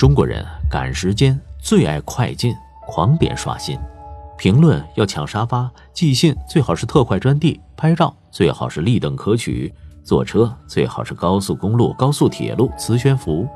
中国人赶时间最爱快进，狂点刷新。评论要抢沙发，寄信最好是特快专递，拍照最好是立等可取，坐车最好是高速公路、高速铁路、磁悬浮，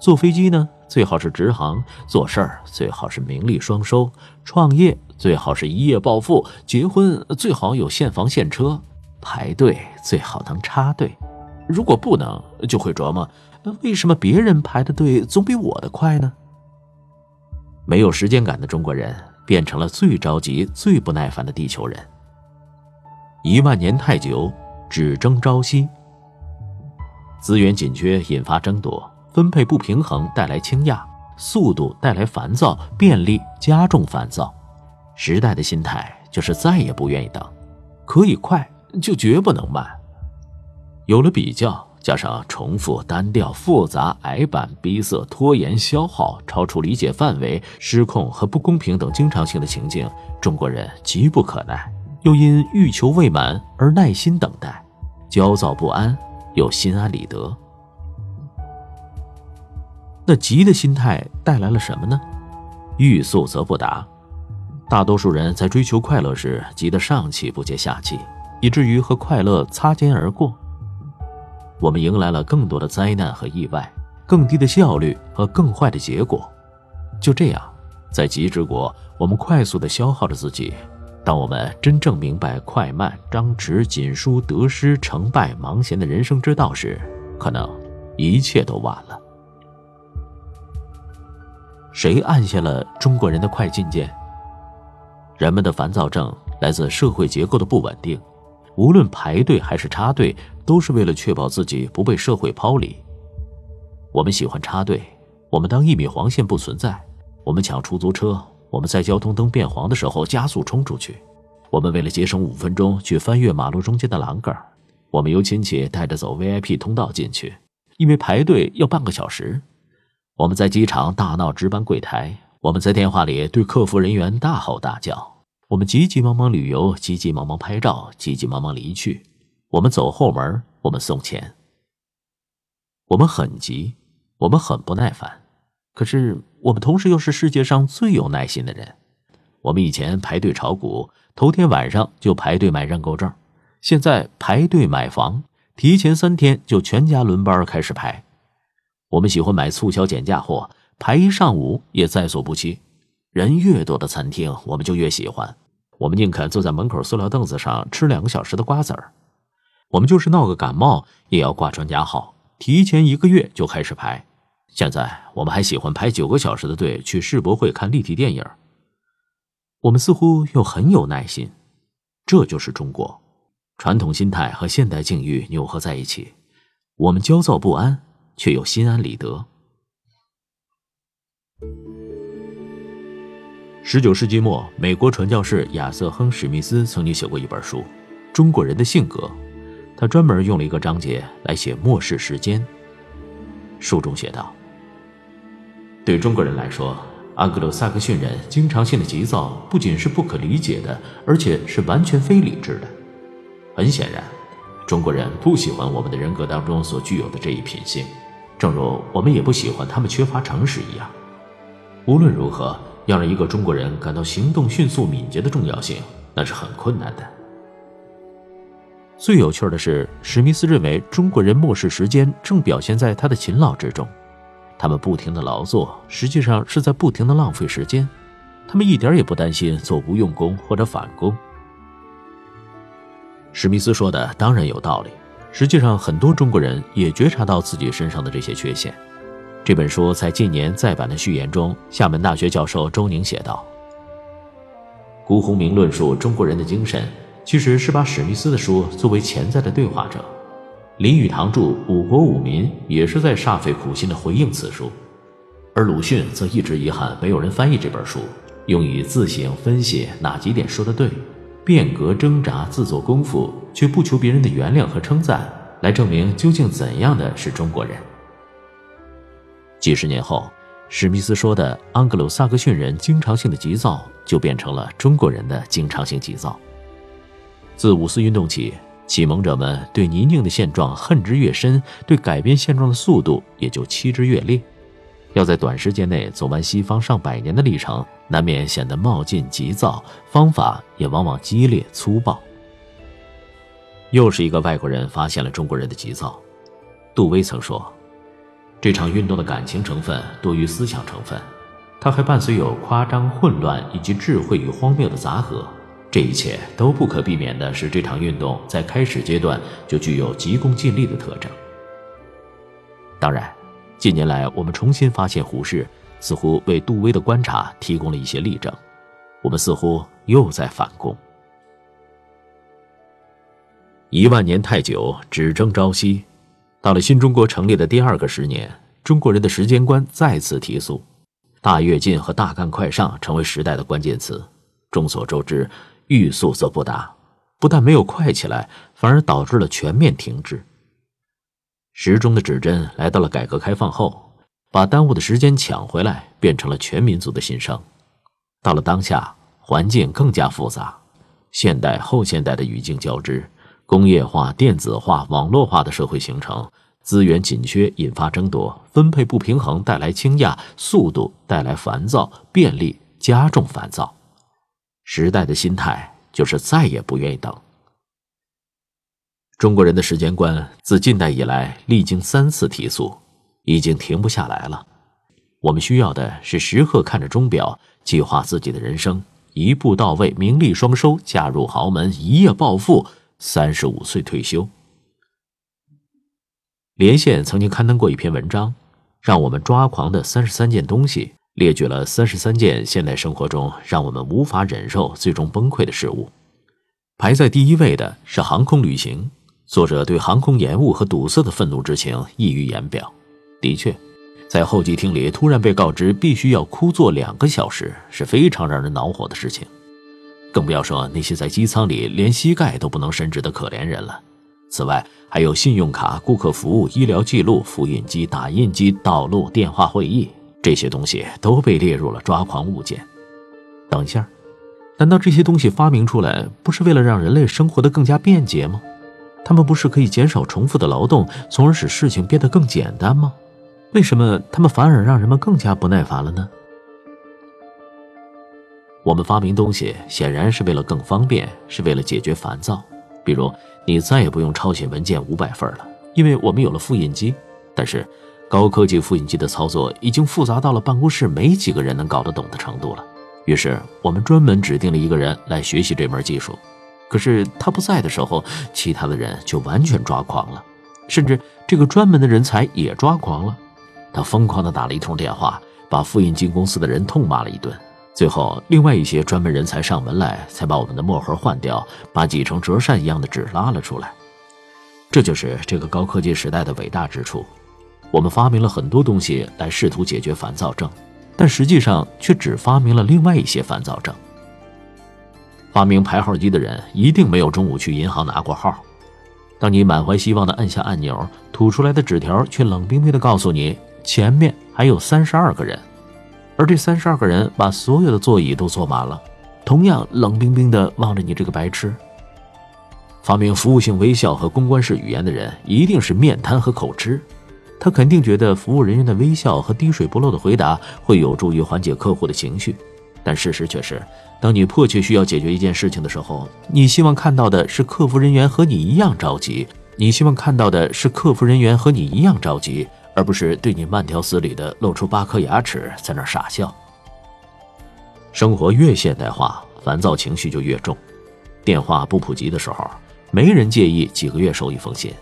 坐飞机呢最好是直航，做事儿最好是名利双收，创业最好是一夜暴富，结婚最好有现房现车，排队最好能插队，如果不能，就会琢磨，那为什么别人排的队总比我的快呢？没有时间感的中国人。变成了最着急、最不耐烦的地球人。一万年太久，只争朝夕。资源紧缺引发争夺，分配不平衡带来倾轧，速度带来烦躁，便利加重烦躁。时代的心态就是再也不愿意等，可以快就绝不能慢。有了比较。加上重复、单调、复杂、矮板、逼仄、拖延、消耗、超出理解范围、失控和不公平等经常性的情境，中国人急不可耐，又因欲求未满而耐心等待，焦躁不安又心安理得。那急的心态带来了什么呢？欲速则不达。大多数人在追求快乐时急得上气不接下气，以至于和快乐擦肩而过。我们迎来了更多的灾难和意外，更低的效率和更坏的结果。就这样，在极致国，我们快速地消耗着自己。当我们真正明白快慢、张弛、紧疏、得失、成败、忙闲的人生之道时，可能一切都晚了。谁按下了中国人的快进键？人们的烦躁症来自社会结构的不稳定。无论排队还是插队，都是为了确保自己不被社会抛离。我们喜欢插队，我们当一米黄线不存在，我们抢出租车，我们在交通灯变黄的时候加速冲出去，我们为了节省五分钟去翻越马路中间的栏杆，我们由亲戚带着走 VIP 通道进去，因为排队要半个小时。我们在机场大闹值班柜台，我们在电话里对客服人员大吼大叫。我们急急忙忙旅游，急急忙忙拍照，急急忙忙离去。我们走后门，我们送钱。我们很急，我们很不耐烦，可是我们同时又是世界上最有耐心的人。我们以前排队炒股，头天晚上就排队买认购证；现在排队买房，提前三天就全家轮班开始排。我们喜欢买促销减价货，排一上午也在所不惜。人越多的餐厅，我们就越喜欢。我们宁肯坐在门口塑料凳子上吃两个小时的瓜子儿。我们就是闹个感冒，也要挂专家号，提前一个月就开始排。现在我们还喜欢排九个小时的队去世博会看立体电影。我们似乎又很有耐心。这就是中国，传统心态和现代境遇扭合在一起。我们焦躁不安，却又心安理得。十九世纪末，美国传教士亚瑟·亨·史密斯曾经写过一本书《中国人的性格》，他专门用了一个章节来写末世时间。书中写道：“对中国人来说，安格鲁萨克逊人经常性的急躁不仅是不可理解的，而且是完全非理智的。很显然，中国人不喜欢我们的人格当中所具有的这一品性，正如我们也不喜欢他们缺乏诚实一样。无论如何。”要让一个中国人感到行动迅速敏捷的重要性，那是很困难的。最有趣的是，史密斯认为中国人漠视时间正表现在他的勤劳之中。他们不停的劳作，实际上是在不停的浪费时间。他们一点也不担心做无用功或者反功。史密斯说的当然有道理。实际上，很多中国人也觉察到自己身上的这些缺陷。这本书在近年再版的序言中，厦门大学教授周宁写道：“辜鸿铭论述中国人的精神，其实是把史密斯的书作为潜在的对话者。林语堂著《五国五民》也是在煞费苦心的回应此书，而鲁迅则一直遗憾没有人翻译这本书，用以自省分析哪几点说的对，变革挣扎自作功夫，却不求别人的原谅和称赞，来证明究竟怎样的是中国人。”几十年后，史密斯说的安格鲁萨克逊人经常性的急躁，就变成了中国人的经常性急躁。自五四运动起，启蒙者们对泥泞的现状恨之越深，对改变现状的速度也就欺之越烈。要在短时间内走完西方上百年的历程，难免显得冒进急躁，方法也往往激烈粗暴。又是一个外国人发现了中国人的急躁。杜威曾说：“这场运动的感情成分多于思想成分，它还伴随有夸张、混乱以及智慧与荒谬的杂合。这一切都不可避免地使这场运动在开始阶段就具有急功近利的特征。”当然。近年来，我们重新发现胡适，似乎为杜威的观察提供了一些例证。我们似乎又在反攻。一万年太久，只争朝夕。到了新中国成立的第二个十年，中国人的时间观再次提速，大跃进和大干快上成为时代的关键词。众所周知，欲速则不达，不但没有快起来，反而导致了全面停滞。时钟的指针来到了改革开放后，把耽误的时间抢回来，变成了全民族的心声。到了当下，环境更加复杂，现代后现代的语境交织，工业化、电子化、网络化的社会形成，资源紧缺引发争夺，分配不平衡带来倾轧，速度带来烦躁，便利加重烦躁。时代的心态就是再也不愿意等。中国人的时间观自近代以来历经三次提速，已经停不下来了。我们需要的是时刻看着钟表，计划自己的人生，一步到位，名利双收，嫁入豪门，一夜暴富，三十五岁退休。连线曾经刊登过一篇文章，让我们抓狂的三十三件东西，列举了三十三件现代生活中让我们无法忍受、最终崩溃的事物。排在第一位的是航空旅行。作者对航空延误和堵塞的愤怒之情溢于言表。的确，在候机厅里突然被告知必须要枯坐两个小时，是非常让人恼火的事情。更不要说那些在机舱里连膝盖都不能伸直的可怜人了。此外，还有信用卡、顾客服务、医疗记录、复印机、打印机、道路、电话会议这些东西都被列入了抓狂物件。等一下，难道这些东西发明出来不是为了让人类生活的更加便捷吗？他们不是可以减少重复的劳动，从而使事情变得更简单吗？为什么他们反而让人们更加不耐烦了呢？我们发明东西显然是为了更方便，是为了解决烦躁。比如，你再也不用抄写文件五百份了，因为我们有了复印机。但是，高科技复印机的操作已经复杂到了办公室没几个人能搞得懂的程度了。于是，我们专门指定了一个人来学习这门技术。可是他不在的时候，其他的人就完全抓狂了，甚至这个专门的人才也抓狂了。他疯狂地打了一通电话，把复印机公司的人痛骂了一顿。最后，另外一些专门人才上门来，才把我们的墨盒换掉，把挤成折扇一样的纸拉了出来。这就是这个高科技时代的伟大之处。我们发明了很多东西来试图解决烦躁症，但实际上却只发明了另外一些烦躁症。发明排号机的人一定没有中午去银行拿过号。当你满怀希望地按下按钮，吐出来的纸条却冷冰冰地告诉你前面还有三十二个人，而这三十二个人把所有的座椅都坐满了，同样冷冰冰地望着你这个白痴。发明服务性微笑和公关式语言的人一定是面瘫和口吃，他肯定觉得服务人员的微笑和滴水不漏的回答会有助于缓解客户的情绪。但事实却是，当你迫切需要解决一件事情的时候，你希望看到的是客服人员和你一样着急。你希望看到的是客服人员和你一样着急，而不是对你慢条斯理的露出八颗牙齿在那傻笑。生活越现代化，烦躁情绪就越重。电话不普及的时候，没人介意几个月收一封信；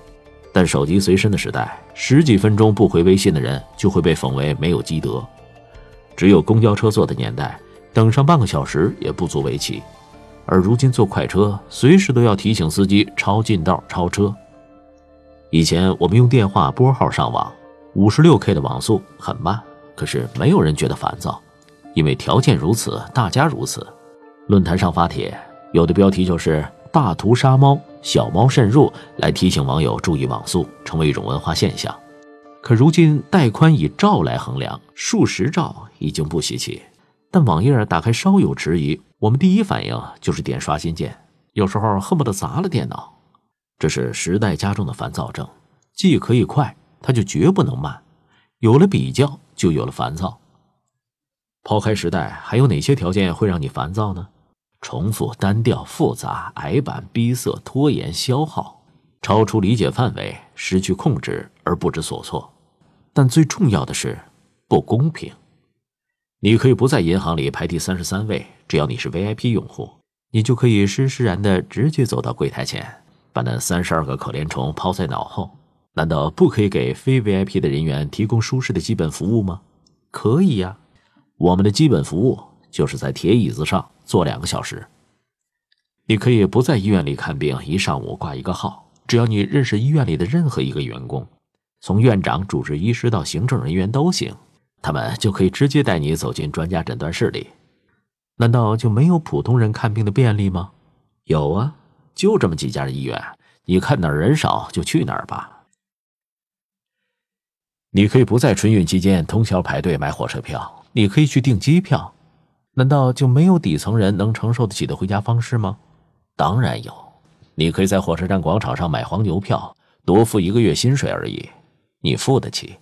但手机随身的时代，十几分钟不回微信的人就会被讽为没有积德。只有公交车坐的年代。等上半个小时也不足为奇，而如今坐快车，随时都要提醒司机超近道、超车。以前我们用电话拨号上网，五十六 K 的网速很慢，可是没有人觉得烦躁，因为条件如此，大家如此。论坛上发帖，有的标题就是“大屠杀猫，小猫慎入”，来提醒网友注意网速，成为一种文化现象。可如今带宽以兆来衡量，数十兆已经不稀奇。但网页打开稍有迟疑，我们第一反应就是点刷新键，有时候恨不得砸了电脑。这是时代加重的烦躁症，既可以快，它就绝不能慢。有了比较，就有了烦躁。抛开时代，还有哪些条件会让你烦躁呢？重复、单调、复杂、矮板、逼仄、拖延、消耗、超出理解范围、失去控制而不知所措。但最重要的是，不公平。你可以不在银行里排第三十三位，只要你是 VIP 用户，你就可以施施然的直接走到柜台前，把那三十二个可怜虫抛在脑后。难道不可以给非 VIP 的人员提供舒适的基本服务吗？可以呀，我们的基本服务就是在铁椅子上坐两个小时。你可以不在医院里看病，一上午挂一个号，只要你认识医院里的任何一个员工，从院长、主治医师到行政人员都行。他们就可以直接带你走进专家诊断室里，难道就没有普通人看病的便利吗？有啊，就这么几家医院，你看哪儿人少就去哪儿吧。你可以不在春运期间通宵排队买火车票，你可以去订机票，难道就没有底层人能承受得起的回家方式吗？当然有，你可以在火车站广场上买黄牛票，多付一个月薪水而已，你付得起。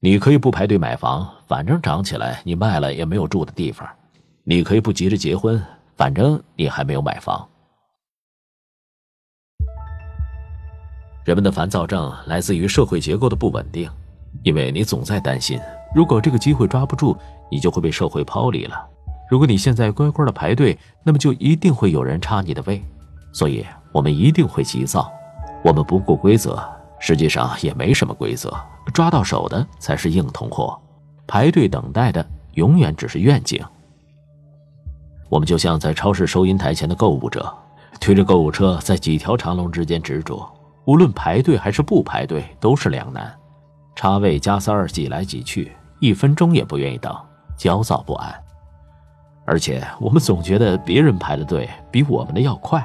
你可以不排队买房，反正涨起来你卖了也没有住的地方。你可以不急着结婚，反正你还没有买房。人们的烦躁症来自于社会结构的不稳定，因为你总在担心，如果这个机会抓不住，你就会被社会抛离了。如果你现在乖乖的排队，那么就一定会有人插你的位，所以我们一定会急躁，我们不顾规则。实际上也没什么规则，抓到手的才是硬通货，排队等待的永远只是愿景。我们就像在超市收银台前的购物者，推着购物车在几条长龙之间执着，无论排队还是不排队都是两难，插位加塞儿挤来挤去，一分钟也不愿意等，焦躁不安。而且我们总觉得别人排的队比我们的要快。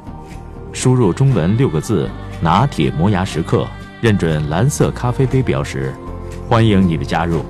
输入中文六个字。拿铁磨牙时刻，认准蓝色咖啡杯标识，欢迎你的加入。